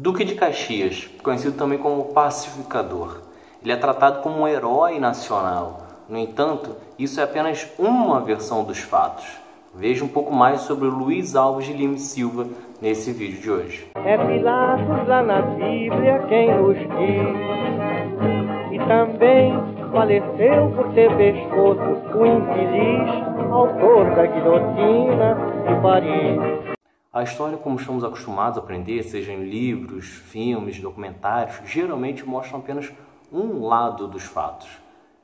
Duque de Caxias, conhecido também como pacificador. Ele é tratado como um herói nacional. No entanto, isso é apenas uma versão dos fatos. Veja um pouco mais sobre Luiz Alves de Lima Silva nesse vídeo de hoje. É Pilatos lá na Bíblia quem nos diz. E também faleceu por ter pescoço o infeliz autor da guilhotina de Paris. A história, como estamos acostumados a aprender, seja em livros, filmes, documentários, geralmente mostram apenas um lado dos fatos.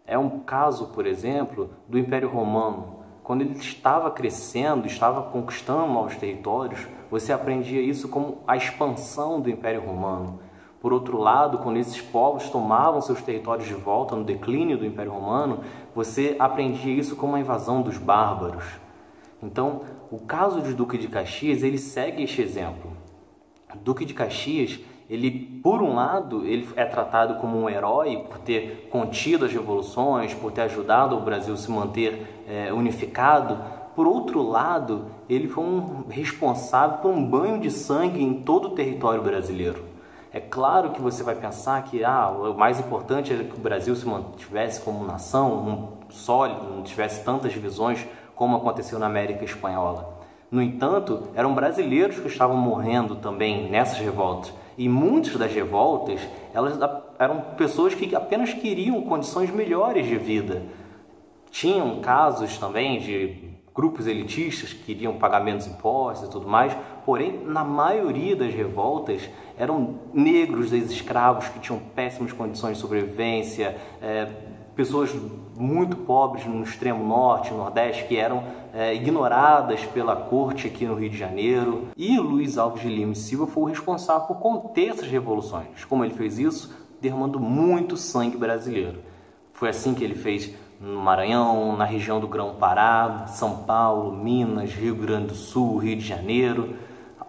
É um caso, por exemplo, do Império Romano. Quando ele estava crescendo, estava conquistando novos territórios, você aprendia isso como a expansão do Império Romano. Por outro lado, quando esses povos tomavam seus territórios de volta no declínio do Império Romano, você aprendia isso como a invasão dos bárbaros. Então, o caso de Duque de Caxias, ele segue este exemplo. Duque de Caxias, ele, por um lado, ele é tratado como um herói por ter contido as revoluções, por ter ajudado o Brasil a se manter é, unificado. Por outro lado, ele foi um responsável por um banho de sangue em todo o território brasileiro. É claro que você vai pensar que ah, o mais importante era que o Brasil se mantivesse como nação, um sólido, não tivesse tantas divisões como aconteceu na América Espanhola. No entanto, eram brasileiros que estavam morrendo também nessas revoltas. E muitas das revoltas, elas eram pessoas que apenas queriam condições melhores de vida. Tinham casos também de grupos elitistas que queriam pagar menos impostos e tudo mais, porém, na maioria das revoltas, eram negros, ex-escravos que tinham péssimas condições de sobrevivência, é, pessoas muito pobres no extremo norte, nordeste, que eram é, ignoradas pela corte aqui no Rio de Janeiro. E Luiz Alves de Lima e Silva foi o responsável por conter essas revoluções. Como ele fez isso? Derramando muito sangue brasileiro. Foi assim que ele fez no Maranhão, na região do Grão-Pará, São Paulo, Minas, Rio Grande do Sul, Rio de Janeiro.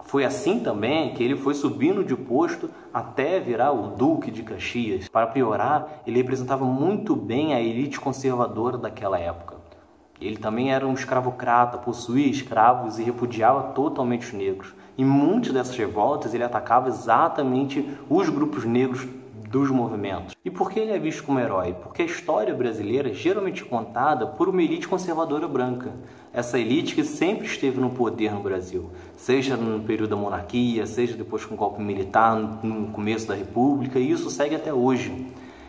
Foi assim também que ele foi subindo de posto até virar o Duque de Caxias. Para piorar, ele representava muito bem a elite conservadora daquela época. Ele também era um escravocrata, possuía escravos e repudiava totalmente os negros. Em muitas dessas revoltas, ele atacava exatamente os grupos negros dos movimentos. E por que ele é visto como herói? Porque a história brasileira é geralmente contada por uma elite conservadora branca. Essa elite que sempre esteve no poder no Brasil, seja no período da monarquia, seja depois com o golpe militar, no começo da república, e isso segue até hoje.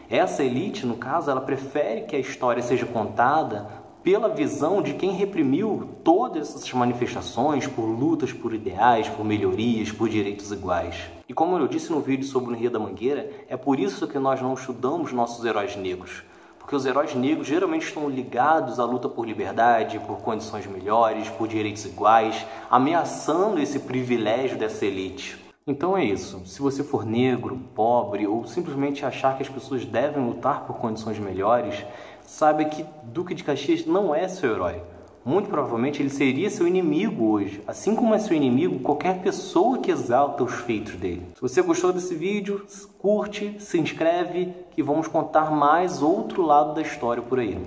Essa elite, no caso, ela prefere que a história seja contada pela visão de quem reprimiu todas essas manifestações por lutas por ideais, por melhorias, por direitos iguais. E como eu disse no vídeo sobre o Rio da Mangueira, é por isso que nós não estudamos nossos heróis negros. Porque os heróis negros geralmente estão ligados à luta por liberdade, por condições melhores, por direitos iguais, ameaçando esse privilégio dessa elite. Então é isso. Se você for negro, pobre ou simplesmente achar que as pessoas devem lutar por condições melhores, saiba que Duque de Caxias não é seu herói. Muito provavelmente ele seria seu inimigo hoje, assim como é seu inimigo qualquer pessoa que exalta os feitos dele. Se você gostou desse vídeo, curte, se inscreve que vamos contar mais outro lado da história por aí.